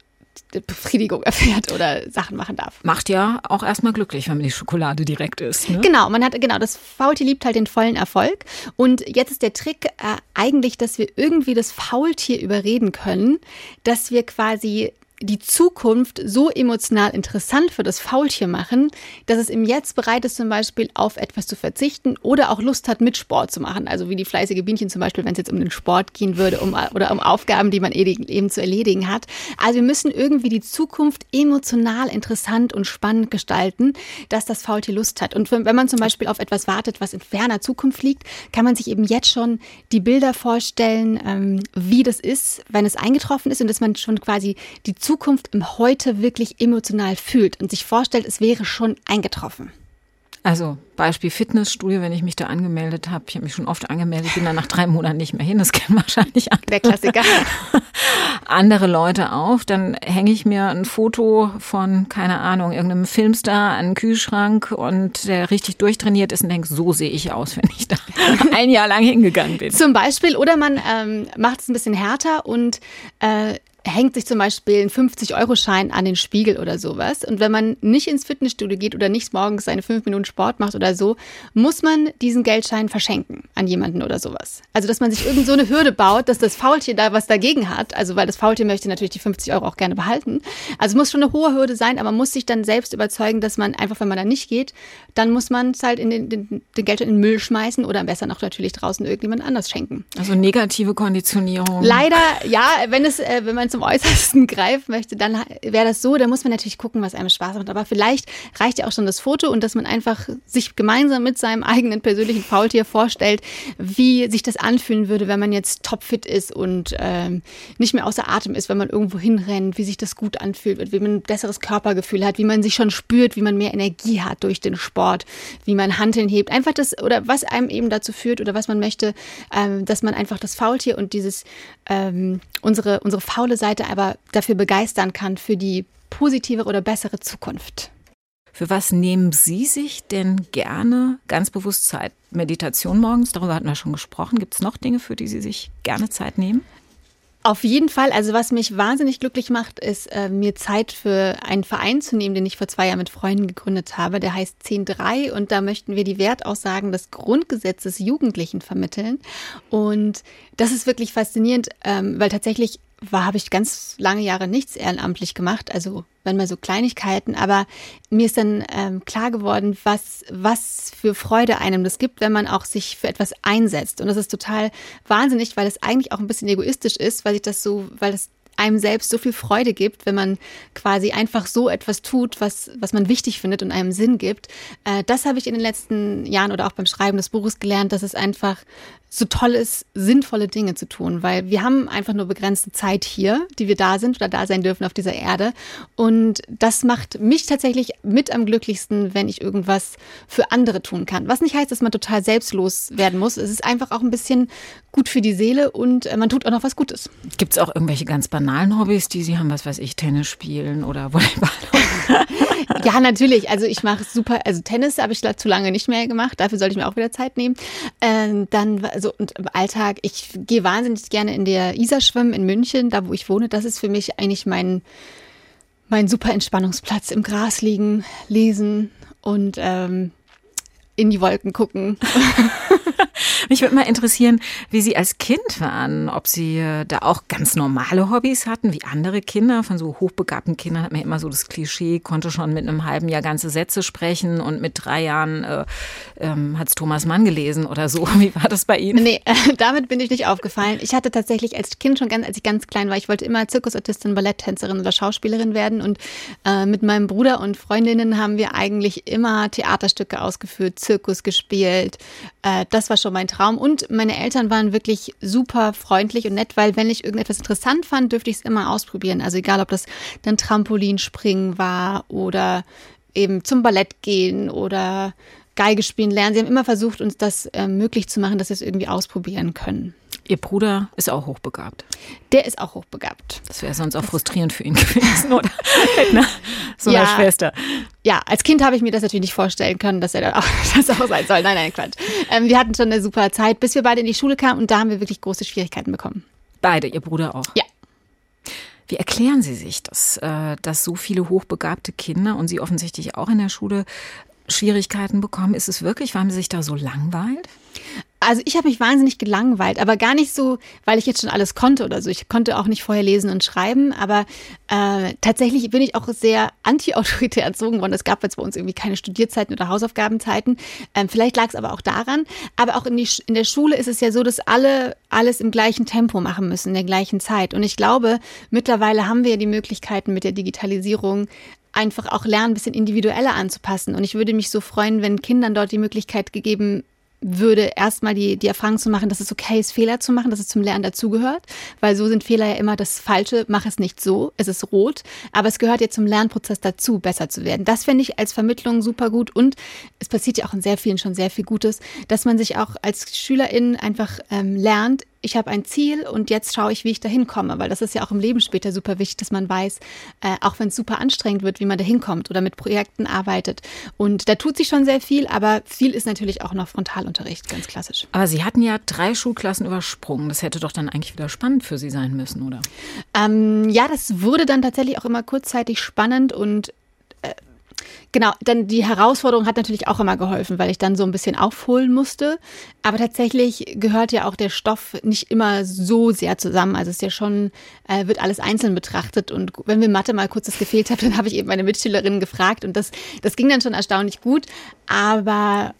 [SPEAKER 3] Befriedigung erfährt oder Sachen machen darf.
[SPEAKER 2] Macht ja auch erstmal glücklich, wenn man die Schokolade direkt isst. Ne?
[SPEAKER 3] Genau, man hat genau das Faultier liebt halt den vollen Erfolg und jetzt ist der Trick äh, eigentlich, dass wir irgendwie das Faultier überreden können, dass wir quasi die Zukunft so emotional interessant für das Faultier machen, dass es im Jetzt bereit ist, zum Beispiel auf etwas zu verzichten oder auch Lust hat, mit Sport zu machen. Also wie die fleißige Bienchen zum Beispiel, wenn es jetzt um den Sport gehen würde um, oder um Aufgaben, die man eben zu erledigen hat. Also wir müssen irgendwie die Zukunft emotional interessant und spannend gestalten, dass das Faultier Lust hat. Und wenn man zum Beispiel auf etwas wartet, was in ferner Zukunft liegt, kann man sich eben jetzt schon die Bilder vorstellen, ähm, wie das ist, wenn es eingetroffen ist und dass man schon quasi die Zukunft im Heute wirklich emotional fühlt und sich vorstellt, es wäre schon eingetroffen.
[SPEAKER 2] Also Beispiel Fitnessstudio, wenn ich mich da angemeldet habe, ich habe mich schon oft angemeldet, bin dann nach drei Monaten nicht mehr hin, das kennen wahrscheinlich
[SPEAKER 3] andere. Der Klassiker.
[SPEAKER 2] andere Leute auf, dann hänge ich mir ein Foto von, keine Ahnung, irgendeinem Filmstar an den Kühlschrank und der richtig durchtrainiert ist und denke, so sehe ich aus, wenn ich da ein Jahr lang hingegangen bin.
[SPEAKER 3] Zum Beispiel, oder man ähm, macht es ein bisschen härter und äh, hängt sich zum Beispiel ein 50-Euro-Schein an den Spiegel oder sowas. Und wenn man nicht ins Fitnessstudio geht oder nicht morgens seine fünf Minuten Sport macht oder so, muss man diesen Geldschein verschenken an jemanden oder sowas. Also, dass man sich irgend so eine Hürde baut, dass das Faultier da was dagegen hat. Also, weil das Faultier möchte natürlich die 50 Euro auch gerne behalten. Also, es muss schon eine hohe Hürde sein, aber man muss sich dann selbst überzeugen, dass man einfach, wenn man da nicht geht, dann muss man es halt in den, den, den Geldschein in den Müll schmeißen oder besser noch natürlich draußen irgendjemand anders schenken.
[SPEAKER 2] Also negative Konditionierung.
[SPEAKER 3] Leider, ja, wenn es, äh, wenn man zum Äußersten greifen möchte, dann wäre das so, da muss man natürlich gucken, was einem Spaß macht. Aber vielleicht reicht ja auch schon das Foto und dass man einfach sich gemeinsam mit seinem eigenen persönlichen Faultier vorstellt, wie sich das anfühlen würde, wenn man jetzt topfit ist und ähm, nicht mehr außer Atem ist, wenn man irgendwo hinrennt, wie sich das gut anfühlt, wie man ein besseres Körpergefühl hat, wie man sich schon spürt, wie man mehr Energie hat durch den Sport, wie man Handeln hebt. Einfach das, oder was einem eben dazu führt oder was man möchte, ähm, dass man einfach das Faultier und dieses, ähm, unsere, unsere faule Seite Seite aber dafür begeistern kann für die positivere oder bessere Zukunft.
[SPEAKER 2] Für was nehmen Sie sich denn gerne ganz bewusst Zeit? Meditation morgens, darüber hatten wir schon gesprochen. Gibt es noch Dinge, für die Sie sich gerne Zeit nehmen?
[SPEAKER 3] Auf jeden Fall. Also was mich wahnsinnig glücklich macht, ist äh, mir Zeit für einen Verein zu nehmen, den ich vor zwei Jahren mit Freunden gegründet habe. Der heißt 10.3 und da möchten wir die Wertaussagen des Grundgesetzes Jugendlichen vermitteln. Und das ist wirklich faszinierend, ähm, weil tatsächlich war, habe ich ganz lange Jahre nichts ehrenamtlich gemacht, also wenn mal so Kleinigkeiten, aber mir ist dann ähm, klar geworden, was, was für Freude einem das gibt, wenn man auch sich für etwas einsetzt. Und das ist total wahnsinnig, weil es eigentlich auch ein bisschen egoistisch ist, weil ich das so, weil es einem selbst so viel Freude gibt, wenn man quasi einfach so etwas tut, was, was man wichtig findet und einem Sinn gibt. Äh, das habe ich in den letzten Jahren oder auch beim Schreiben des Buches gelernt, dass es einfach so toll ist, sinnvolle Dinge zu tun, weil wir haben einfach nur begrenzte Zeit hier, die wir da sind oder da sein dürfen auf dieser Erde. Und das macht mich tatsächlich mit am glücklichsten, wenn ich irgendwas für andere tun kann. Was nicht heißt, dass man total selbstlos werden muss. Es ist einfach auch ein bisschen gut für die Seele und äh, man tut auch noch was Gutes.
[SPEAKER 2] Gibt es auch irgendwelche ganz banalen Hobbys, die Sie haben, was weiß ich, Tennis spielen oder Volleyball?
[SPEAKER 3] ja, natürlich. Also ich mache super, also Tennis habe ich zu lange nicht mehr gemacht. Dafür sollte ich mir auch wieder Zeit nehmen. Ähm, dann also und im Alltag, ich gehe wahnsinnig gerne in der Isar schwimmen in München, da wo ich wohne. Das ist für mich eigentlich mein mein super Entspannungsplatz. Im Gras liegen, lesen und ähm, in die Wolken gucken.
[SPEAKER 2] Mich würde mal interessieren, wie Sie als Kind waren, ob Sie äh, da auch ganz normale Hobbys hatten, wie andere Kinder. Von so hochbegabten Kindern hat man immer so das Klischee, konnte schon mit einem halben Jahr ganze Sätze sprechen und mit drei Jahren äh, ähm, hat es Thomas Mann gelesen oder so. Wie war das bei Ihnen?
[SPEAKER 3] Nee, äh, damit bin ich nicht aufgefallen. Ich hatte tatsächlich als Kind schon ganz, als ich ganz klein war, ich wollte immer Zirkusartistin, Balletttänzerin oder Schauspielerin werden und äh, mit meinem Bruder und Freundinnen haben wir eigentlich immer Theaterstücke ausgeführt, Zirkus gespielt. Äh, das war schon mein Traum. Und meine Eltern waren wirklich super freundlich und nett, weil wenn ich irgendetwas interessant fand, dürfte ich es immer ausprobieren. Also egal, ob das dann Trampolinspringen war oder eben zum Ballett gehen oder Geige spielen lernen. Sie haben immer versucht, uns das äh, möglich zu machen, dass wir es irgendwie ausprobieren können.
[SPEAKER 2] Ihr Bruder ist auch hochbegabt.
[SPEAKER 3] Der ist auch hochbegabt.
[SPEAKER 2] Das wäre sonst auch frustrierend für ihn gewesen, oder? Mit so ja, Schwester.
[SPEAKER 3] Ja, als Kind habe ich mir das natürlich nicht vorstellen können, dass er da auch, das auch sein soll. Nein, nein, Quatsch. Ähm, wir hatten schon eine super Zeit, bis wir beide in die Schule kamen und da haben wir wirklich große Schwierigkeiten bekommen.
[SPEAKER 2] Beide, Ihr Bruder auch?
[SPEAKER 3] Ja.
[SPEAKER 2] Wie erklären Sie sich das, äh, dass so viele hochbegabte Kinder und Sie offensichtlich auch in der Schule Schwierigkeiten bekommen? Ist es wirklich, weil man sich da so langweilt?
[SPEAKER 3] Also ich habe mich wahnsinnig gelangweilt, aber gar nicht so, weil ich jetzt schon alles konnte oder so. Ich konnte auch nicht vorher lesen und schreiben, aber äh, tatsächlich bin ich auch sehr anti-autoritär erzogen worden. Es gab jetzt bei uns irgendwie keine Studierzeiten oder Hausaufgabenzeiten. Ähm, vielleicht lag es aber auch daran. Aber auch in, die, in der Schule ist es ja so, dass alle alles im gleichen Tempo machen müssen, in der gleichen Zeit. Und ich glaube, mittlerweile haben wir ja die Möglichkeiten mit der Digitalisierung einfach auch lernen, ein bisschen individueller anzupassen. Und ich würde mich so freuen, wenn Kindern dort die Möglichkeit gegeben würde erstmal die, die Erfahrung zu machen, dass es okay ist, Fehler zu machen, dass es zum Lernen dazugehört, weil so sind Fehler ja immer das Falsche, mach es nicht so, es ist rot, aber es gehört ja zum Lernprozess dazu, besser zu werden. Das fände ich als Vermittlung super gut. Und es passiert ja auch in sehr vielen schon sehr viel Gutes, dass man sich auch als Schülerin einfach ähm, lernt, ich habe ein Ziel und jetzt schaue ich, wie ich da hinkomme, weil das ist ja auch im Leben später super wichtig, dass man weiß, äh, auch wenn es super anstrengend wird, wie man da hinkommt oder mit Projekten arbeitet. Und da tut sich schon sehr viel, aber viel ist natürlich auch noch Frontalunterricht, ganz klassisch.
[SPEAKER 2] Aber Sie hatten ja drei Schulklassen übersprungen. Das hätte doch dann eigentlich wieder spannend für Sie sein müssen, oder?
[SPEAKER 3] Ähm, ja, das wurde dann tatsächlich auch immer kurzzeitig spannend und Genau, dann die Herausforderung hat natürlich auch immer geholfen, weil ich dann so ein bisschen aufholen musste. Aber tatsächlich gehört ja auch der Stoff nicht immer so sehr zusammen. Also es ist ja schon, äh, wird alles einzeln betrachtet. Und wenn mir Mathe mal kurz das gefehlt hat, dann habe ich eben meine Mitschülerinnen gefragt und das, das ging dann schon erstaunlich gut. Aber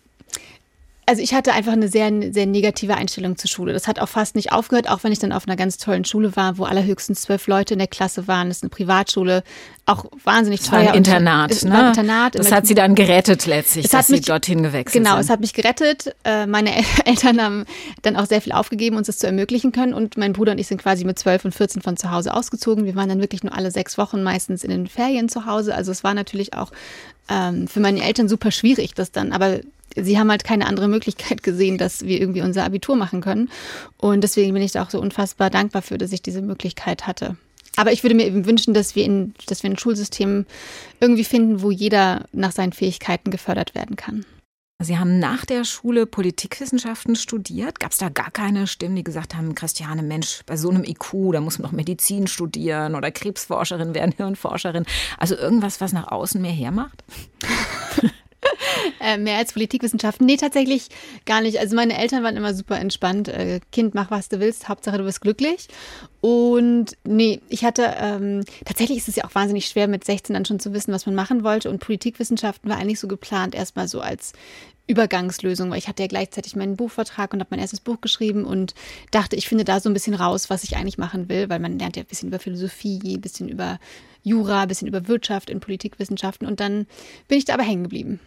[SPEAKER 3] also ich hatte einfach eine sehr, sehr negative Einstellung zur Schule. Das hat auch fast nicht aufgehört, auch wenn ich dann auf einer ganz tollen Schule war, wo allerhöchstens zwölf Leute in der Klasse waren. Das ist eine Privatschule, auch wahnsinnig
[SPEAKER 2] teuer. War ein Internat, und, ne? Ein Internat. Das hat sie dann gerettet letztlich, es dass mich, sie dorthin gewechselt
[SPEAKER 3] genau,
[SPEAKER 2] sind.
[SPEAKER 3] Genau, es hat mich gerettet. Äh, meine Eltern haben dann auch sehr viel aufgegeben, uns das zu ermöglichen können. Und mein Bruder und ich sind quasi mit zwölf und 14 von zu Hause ausgezogen. Wir waren dann wirklich nur alle sechs Wochen meistens in den Ferien zu Hause. Also es war natürlich auch ähm, für meine Eltern super schwierig, das dann, aber sie haben halt keine andere Möglichkeit gesehen, dass wir irgendwie unser Abitur machen können. Und deswegen bin ich da auch so unfassbar dankbar für, dass ich diese Möglichkeit hatte. Aber ich würde mir eben wünschen, dass wir, in, dass wir ein Schulsystem irgendwie finden, wo jeder nach seinen Fähigkeiten gefördert werden kann.
[SPEAKER 2] Sie haben nach der Schule Politikwissenschaften studiert. Gab es da gar keine Stimmen, die gesagt haben, Christiane, Mensch, bei so einem IQ, da muss man noch Medizin studieren oder Krebsforscherin werden, Hirnforscherin. Also irgendwas, was nach außen mehr hermacht?
[SPEAKER 3] Äh, mehr als Politikwissenschaften? Nee, tatsächlich gar nicht. Also meine Eltern waren immer super entspannt. Äh, kind, mach was du willst, Hauptsache du bist glücklich. Und nee, ich hatte, ähm, tatsächlich ist es ja auch wahnsinnig schwer, mit 16 dann schon zu wissen, was man machen wollte. Und Politikwissenschaften war eigentlich so geplant, erstmal so als Übergangslösung, weil ich hatte ja gleichzeitig meinen Buchvertrag und habe mein erstes Buch geschrieben und dachte, ich finde da so ein bisschen raus, was ich eigentlich machen will, weil man lernt ja ein bisschen über Philosophie, ein bisschen über Jura, ein bisschen über Wirtschaft in Politikwissenschaften und dann bin ich da aber hängen geblieben.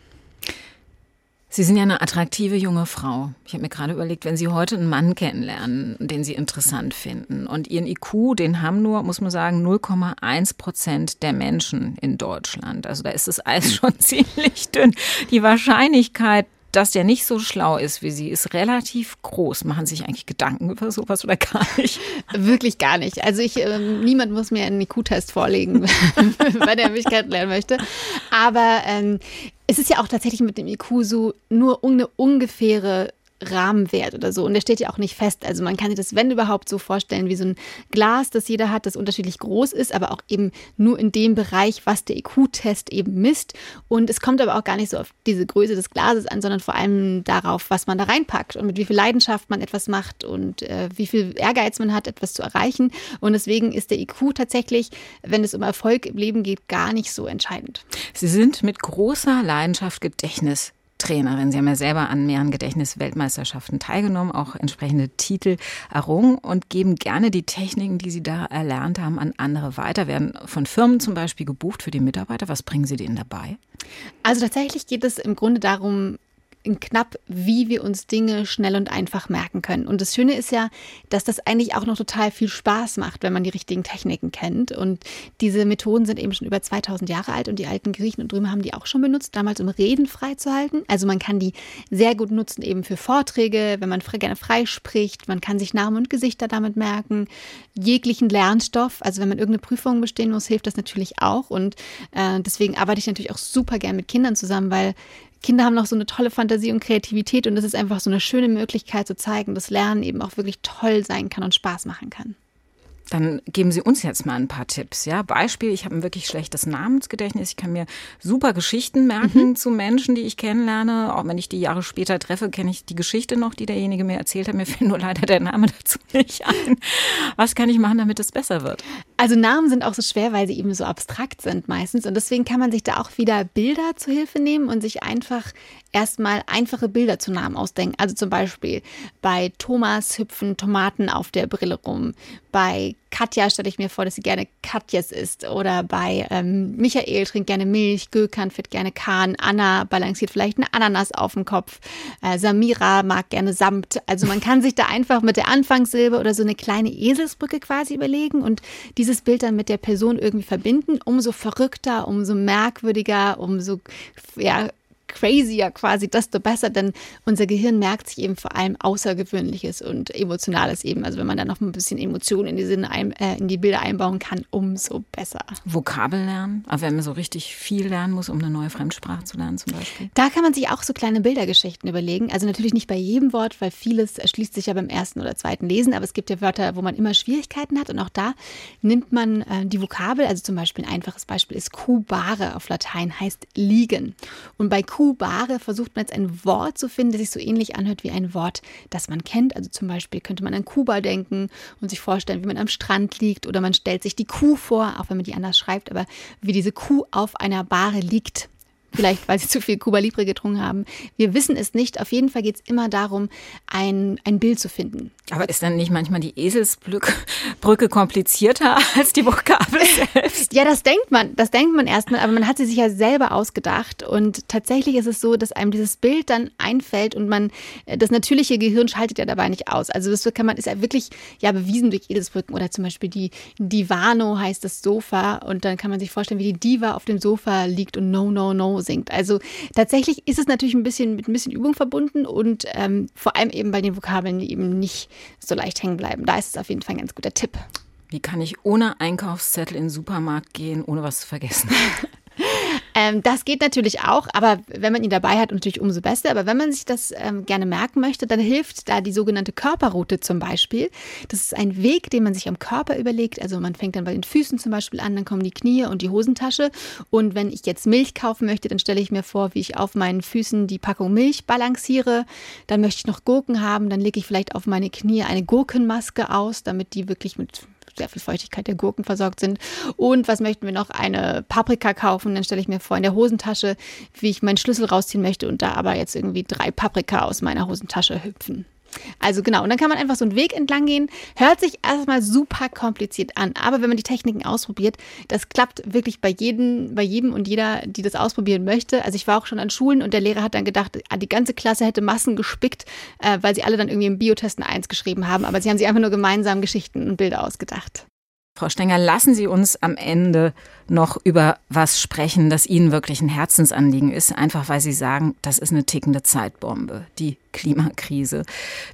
[SPEAKER 2] Sie sind ja eine attraktive junge Frau. Ich habe mir gerade überlegt, wenn Sie heute einen Mann kennenlernen, den Sie interessant finden und Ihren IQ, den haben nur, muss man sagen, 0,1 Prozent der Menschen in Deutschland. Also da ist das Eis schon ziemlich dünn. Die Wahrscheinlichkeit, dass der nicht so schlau ist wie sie, ist relativ groß. Machen Sie sich eigentlich Gedanken über sowas oder gar nicht?
[SPEAKER 3] Wirklich gar nicht. Also ich, äh, niemand muss mir einen IQ-Test vorlegen, wenn er mich kennenlernen möchte. Aber ähm, es ist ja auch tatsächlich mit dem IQ so nur eine ungefähre Rahmenwert oder so. Und der steht ja auch nicht fest. Also man kann sich das, wenn überhaupt, so vorstellen wie so ein Glas, das jeder hat, das unterschiedlich groß ist, aber auch eben nur in dem Bereich, was der IQ-Test eben misst. Und es kommt aber auch gar nicht so auf diese Größe des Glases an, sondern vor allem darauf, was man da reinpackt und mit wie viel Leidenschaft man etwas macht und äh, wie viel Ehrgeiz man hat, etwas zu erreichen. Und deswegen ist der IQ tatsächlich, wenn es um Erfolg im Leben geht, gar nicht so entscheidend.
[SPEAKER 2] Sie sind mit großer Leidenschaft Gedächtnis Trainerin. Sie haben ja selber an mehreren Gedächtnisweltmeisterschaften teilgenommen, auch entsprechende Titel errungen und geben gerne die Techniken, die Sie da erlernt haben, an andere weiter. Werden von Firmen zum Beispiel gebucht für die Mitarbeiter. Was bringen Sie denen dabei?
[SPEAKER 3] Also tatsächlich geht es im Grunde darum, in knapp, wie wir uns Dinge schnell und einfach merken können. Und das Schöne ist ja, dass das eigentlich auch noch total viel Spaß macht, wenn man die richtigen Techniken kennt. Und diese Methoden sind eben schon über 2000 Jahre alt und die alten Griechen und Römer haben die auch schon benutzt, damals um Reden freizuhalten. Also man kann die sehr gut nutzen eben für Vorträge, wenn man gerne frei spricht. Man kann sich Namen und Gesichter damit merken. Jeglichen Lernstoff, also wenn man irgendeine Prüfung bestehen muss, hilft das natürlich auch. Und äh, deswegen arbeite ich natürlich auch super gern mit Kindern zusammen, weil Kinder haben noch so eine tolle Fantasie und Kreativität und das ist einfach so eine schöne Möglichkeit zu zeigen, dass Lernen eben auch wirklich toll sein kann und Spaß machen kann.
[SPEAKER 2] Dann geben Sie uns jetzt mal ein paar Tipps. Ja, Beispiel: Ich habe ein wirklich schlechtes Namensgedächtnis. Ich kann mir super Geschichten merken mhm. zu Menschen, die ich kennenlerne. Auch wenn ich die Jahre später treffe, kenne ich die Geschichte noch, die derjenige mir erzählt hat. Mir fällt nur leider der Name dazu nicht ein. Was kann ich machen, damit es besser wird?
[SPEAKER 3] Also Namen sind auch so schwer, weil sie eben so abstrakt sind meistens. Und deswegen kann man sich da auch wieder Bilder zu Hilfe nehmen und sich einfach erstmal einfache Bilder zu Namen ausdenken. Also zum Beispiel bei Thomas hüpfen Tomaten auf der Brille rum. Bei Katja stelle ich mir vor, dass sie gerne Katjes isst. Oder bei ähm, Michael trinkt gerne Milch, Gökhan fährt gerne Kahn, Anna balanciert vielleicht eine Ananas auf dem Kopf, äh, Samira mag gerne Samt. Also man kann sich da einfach mit der Anfangssilbe oder so eine kleine Eselsbrücke quasi überlegen und dieses Bild dann mit der Person irgendwie verbinden. Umso verrückter, umso merkwürdiger, umso ja, crazier quasi, desto besser, denn unser Gehirn merkt sich eben vor allem Außergewöhnliches und Emotionales eben. Also wenn man da noch ein bisschen Emotionen in die, Sinne ein, äh, in die Bilder einbauen kann, umso besser.
[SPEAKER 2] Vokabel lernen, aber wenn man so richtig viel lernen muss, um eine neue Fremdsprache zu lernen zum Beispiel.
[SPEAKER 3] Da kann man sich auch so kleine Bildergeschichten überlegen. Also natürlich nicht bei jedem Wort, weil vieles erschließt sich ja beim ersten oder zweiten Lesen, aber es gibt ja Wörter, wo man immer Schwierigkeiten hat und auch da nimmt man äh, die Vokabel, also zum Beispiel ein einfaches Beispiel ist kubare auf Latein heißt liegen. Und bei Ku Kubare versucht man jetzt ein Wort zu finden, das sich so ähnlich anhört wie ein Wort, das man kennt. Also zum Beispiel könnte man an Kuba denken und sich vorstellen, wie man am Strand liegt oder man stellt sich die Kuh vor, auch wenn man die anders schreibt, aber wie diese Kuh auf einer Bahre liegt. Vielleicht, weil sie zu viel Cuba Libre getrunken haben. Wir wissen es nicht. Auf jeden Fall geht es immer darum, ein, ein Bild zu finden.
[SPEAKER 2] Aber ist dann nicht manchmal die Eselsbrücke komplizierter als die Vokabel selbst?
[SPEAKER 3] ja, das denkt man. Das denkt man erstmal. Aber man hat sie sich ja selber ausgedacht. Und tatsächlich ist es so, dass einem dieses Bild dann einfällt und man, das natürliche Gehirn schaltet ja dabei nicht aus. Also das kann man, ist ja wirklich ja bewiesen durch Eselsbrücken oder zum Beispiel die Divano heißt das Sofa. Und dann kann man sich vorstellen, wie die Diva auf dem Sofa liegt und no, no, no singt. Also tatsächlich ist es natürlich ein bisschen mit ein bisschen Übung verbunden und ähm, vor allem eben bei den Vokabeln, die eben nicht so leicht hängen bleiben. Da ist es auf jeden Fall ein ganz guter Tipp.
[SPEAKER 2] Wie kann ich ohne Einkaufszettel in den Supermarkt gehen, ohne was zu vergessen?
[SPEAKER 3] Ähm, das geht natürlich auch, aber wenn man ihn dabei hat, natürlich umso besser. Aber wenn man sich das ähm, gerne merken möchte, dann hilft da die sogenannte Körperroute zum Beispiel. Das ist ein Weg, den man sich am Körper überlegt. Also man fängt dann bei den Füßen zum Beispiel an, dann kommen die Knie und die Hosentasche. Und wenn ich jetzt Milch kaufen möchte, dann stelle ich mir vor, wie ich auf meinen Füßen die Packung Milch balanciere. Dann möchte ich noch Gurken haben, dann lege ich vielleicht auf meine Knie eine Gurkenmaske aus, damit die wirklich mit sehr viel Feuchtigkeit der Gurken versorgt sind. Und was möchten wir noch? Eine Paprika kaufen. Dann stelle ich mir vor, in der Hosentasche, wie ich meinen Schlüssel rausziehen möchte und da aber jetzt irgendwie drei Paprika aus meiner Hosentasche hüpfen. Also genau, und dann kann man einfach so einen Weg entlang gehen. Hört sich erstmal super kompliziert an, aber wenn man die Techniken ausprobiert, das klappt wirklich bei jedem, bei jedem und jeder, die das ausprobieren möchte. Also ich war auch schon an Schulen und der Lehrer hat dann gedacht, ah, die ganze Klasse hätte Massen gespickt, äh, weil sie alle dann irgendwie im Biotesten eins geschrieben haben, aber sie haben sich einfach nur gemeinsam Geschichten und Bilder ausgedacht.
[SPEAKER 2] Frau Stenger, lassen Sie uns am Ende noch über was sprechen, das Ihnen wirklich ein Herzensanliegen ist, einfach weil Sie sagen, das ist eine tickende Zeitbombe, die Klimakrise.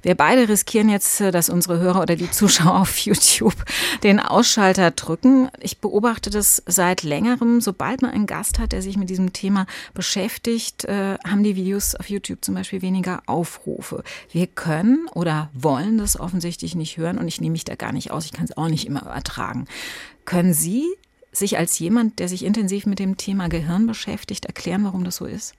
[SPEAKER 2] Wir beide riskieren jetzt, dass unsere Hörer oder die Zuschauer auf YouTube den Ausschalter drücken. Ich beobachte das seit längerem. Sobald man einen Gast hat, der sich mit diesem Thema beschäftigt, äh, haben die Videos auf YouTube zum Beispiel weniger Aufrufe. Wir können oder wollen das offensichtlich nicht hören und ich nehme mich da gar nicht aus. Ich kann es auch nicht immer ertragen. Können Sie sich als jemand, der sich intensiv mit dem Thema Gehirn beschäftigt, erklären, warum das so ist?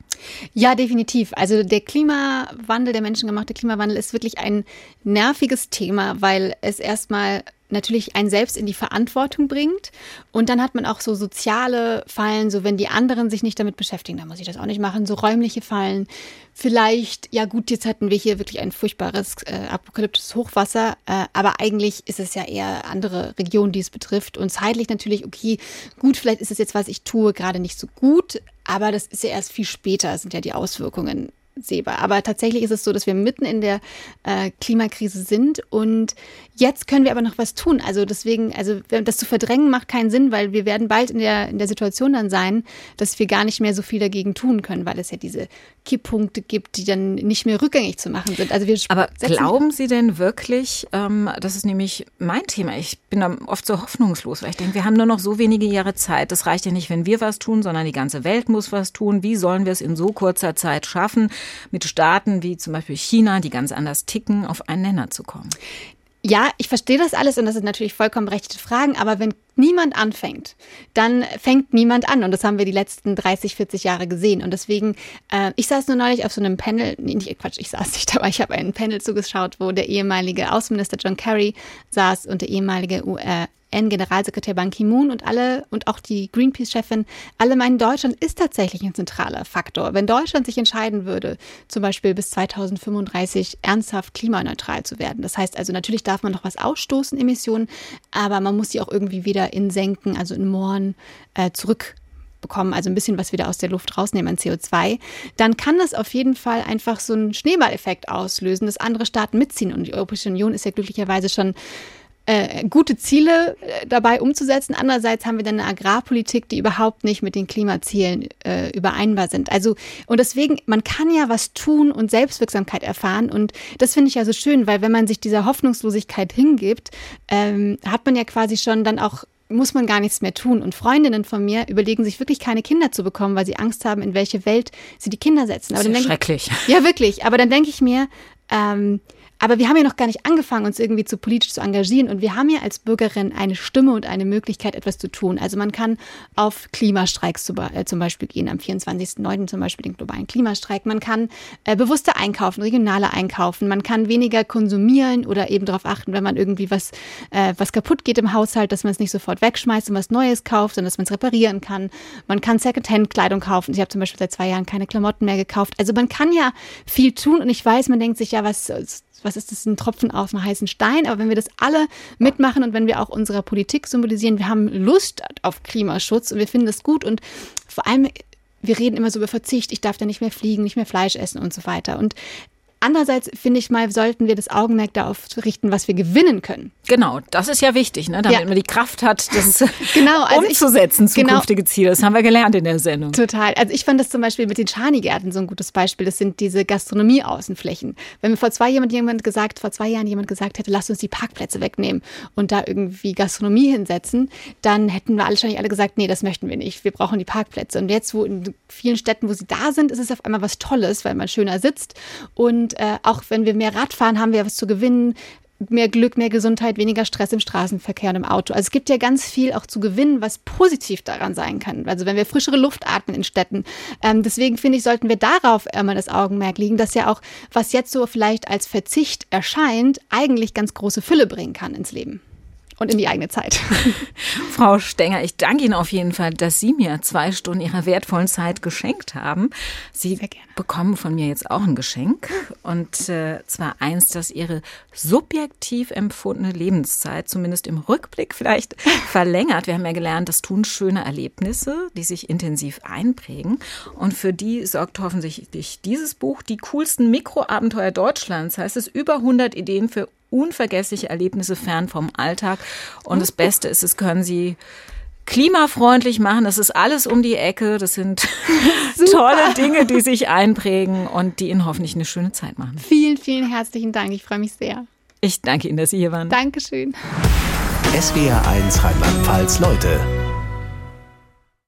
[SPEAKER 3] Ja, definitiv. Also der Klimawandel, der menschengemachte Klimawandel ist wirklich ein nerviges Thema, weil es erstmal natürlich einen selbst in die Verantwortung bringt. Und dann hat man auch so soziale Fallen, so wenn die anderen sich nicht damit beschäftigen, dann muss ich das auch nicht machen, so räumliche Fallen. Vielleicht, ja gut, jetzt hatten wir hier wirklich ein furchtbares äh, apokalyptisches Hochwasser, äh, aber eigentlich ist es ja eher andere Regionen, die es betrifft. Und zeitlich natürlich, okay, gut, vielleicht ist es jetzt, was ich tue, gerade nicht so gut, aber das ist ja erst viel später, sind ja die Auswirkungen sehbar. Aber tatsächlich ist es so, dass wir mitten in der äh, Klimakrise sind und jetzt können wir aber noch was tun. Also deswegen, also das zu verdrängen macht keinen Sinn, weil wir werden bald in der, in der Situation dann sein, dass wir gar nicht mehr so viel dagegen tun können, weil es ja diese Kipppunkte gibt, die dann nicht mehr rückgängig zu machen sind. Also wir
[SPEAKER 2] aber glauben Sie denn wirklich, ähm, das ist nämlich mein Thema, ich bin da oft so hoffnungslos, weil ich denke, wir haben nur noch so wenige Jahre Zeit. Das reicht ja nicht, wenn wir was tun, sondern die ganze Welt muss was tun. Wie sollen wir es in so kurzer Zeit schaffen? Mit Staaten wie zum Beispiel China, die ganz anders ticken, auf einen Nenner zu kommen?
[SPEAKER 3] Ja, ich verstehe das alles und das sind natürlich vollkommen berechtigte Fragen, aber wenn niemand anfängt, dann fängt niemand an und das haben wir die letzten 30, 40 Jahre gesehen und deswegen, äh, ich saß nur neulich auf so einem Panel, nee, nicht Quatsch, ich saß nicht dabei, ich habe ein Panel zugeschaut, wo der ehemalige Außenminister John Kerry saß und der ehemalige äh, UN-Generalsekretär Ban Ki-moon und alle und auch die Greenpeace-Chefin, alle meinen, Deutschland ist tatsächlich ein zentraler Faktor. Wenn Deutschland sich entscheiden würde, zum Beispiel bis 2035 ernsthaft klimaneutral zu werden, das heißt also natürlich darf man noch was ausstoßen, Emissionen, aber man muss sie auch irgendwie wieder in Senken, also in Mooren äh, zurück bekommen, also ein bisschen was wieder aus der Luft rausnehmen an CO2, dann kann das auf jeden Fall einfach so einen Schneeballeffekt auslösen, dass andere Staaten mitziehen. Und die Europäische Union ist ja glücklicherweise schon äh, gute Ziele äh, dabei umzusetzen. Andererseits haben wir dann eine Agrarpolitik, die überhaupt nicht mit den Klimazielen äh, übereinbar sind. Also, und deswegen, man kann ja was tun und Selbstwirksamkeit erfahren. Und das finde ich ja so schön, weil wenn man sich dieser Hoffnungslosigkeit hingibt, ähm, hat man ja quasi schon dann auch muss man gar nichts mehr tun. Und Freundinnen von mir überlegen sich wirklich keine Kinder zu bekommen, weil sie Angst haben, in welche Welt sie die Kinder setzen.
[SPEAKER 2] Aber
[SPEAKER 3] das
[SPEAKER 2] ist ja schrecklich.
[SPEAKER 3] Ich, ja, wirklich. Aber dann denke ich mir, ähm, aber wir haben ja noch gar nicht angefangen, uns irgendwie zu politisch zu engagieren. Und wir haben ja als Bürgerin eine Stimme und eine Möglichkeit, etwas zu tun. Also man kann auf Klimastreiks zum äh, Beispiel gehen, am 24.09. zum Beispiel den globalen Klimastreik. Man kann äh, bewusster einkaufen, regionaler einkaufen. Man kann weniger konsumieren oder eben darauf achten, wenn man irgendwie was, äh, was kaputt geht im Haushalt, dass man es nicht sofort wegschmeißt und was Neues kauft, sondern dass man es reparieren kann. Man kann Secondhand-Kleidung kaufen. Ich habe zum Beispiel seit zwei Jahren keine Klamotten mehr gekauft. Also man kann ja viel tun und ich weiß, man denkt sich ja, was was ist das, ein Tropfen auf einem heißen Stein. Aber wenn wir das alle mitmachen und wenn wir auch unserer Politik symbolisieren, wir haben Lust auf Klimaschutz und wir finden das gut und vor allem, wir reden immer so über Verzicht, ich darf da nicht mehr fliegen, nicht mehr Fleisch essen und so weiter. Und Andererseits finde ich mal, sollten wir das Augenmerk darauf richten, was wir gewinnen können.
[SPEAKER 2] Genau, das ist ja wichtig, ne? damit ja. man die Kraft hat, das
[SPEAKER 3] genau,
[SPEAKER 2] also umzusetzen, ich, genau. zukünftige genau, Ziele. Das haben wir gelernt in der Sendung.
[SPEAKER 3] Total. Also ich fand das zum Beispiel mit den Schanigärten so ein gutes Beispiel. Das sind diese Gastronomie-Außenflächen. Wenn mir vor zwei jemand, jemand gesagt, vor zwei Jahren jemand gesagt hätte, lass uns die Parkplätze wegnehmen und da irgendwie Gastronomie hinsetzen, dann hätten wir wahrscheinlich alle gesagt, nee, das möchten wir nicht. Wir brauchen die Parkplätze. Und jetzt, wo in vielen Städten, wo sie da sind, ist es auf einmal was Tolles, weil man schöner sitzt und und äh, auch wenn wir mehr Rad fahren, haben wir was zu gewinnen. Mehr Glück, mehr Gesundheit, weniger Stress im Straßenverkehr und im Auto. Also es gibt ja ganz viel auch zu gewinnen, was positiv daran sein kann. Also wenn wir frischere Luft atmen in Städten. Ähm, deswegen finde ich, sollten wir darauf immer das Augenmerk legen, dass ja auch, was jetzt so vielleicht als Verzicht erscheint, eigentlich ganz große Fülle bringen kann ins Leben und in die eigene Zeit.
[SPEAKER 2] Frau Stenger, ich danke Ihnen auf jeden Fall, dass Sie mir zwei Stunden Ihrer wertvollen Zeit geschenkt haben. Sie bekommen von mir jetzt auch ein Geschenk und äh, zwar eins, das Ihre subjektiv empfundene Lebenszeit zumindest im Rückblick vielleicht verlängert. Wir haben ja gelernt, das tun schöne Erlebnisse, die sich intensiv einprägen und für die sorgt hoffentlich dieses Buch die coolsten Mikroabenteuer Deutschlands. Heißt es über 100 Ideen für unvergessliche Erlebnisse fern vom Alltag. Und das Beste ist, es können Sie klimafreundlich machen. Das ist alles um die Ecke. Das sind tolle Dinge, die sich einprägen und die Ihnen hoffentlich eine schöne Zeit machen.
[SPEAKER 3] Vielen, vielen herzlichen Dank. Ich freue mich sehr.
[SPEAKER 2] Ich danke Ihnen, dass Sie hier waren.
[SPEAKER 3] Dankeschön.
[SPEAKER 1] SWR 1 Rheinland-Pfalz, Leute.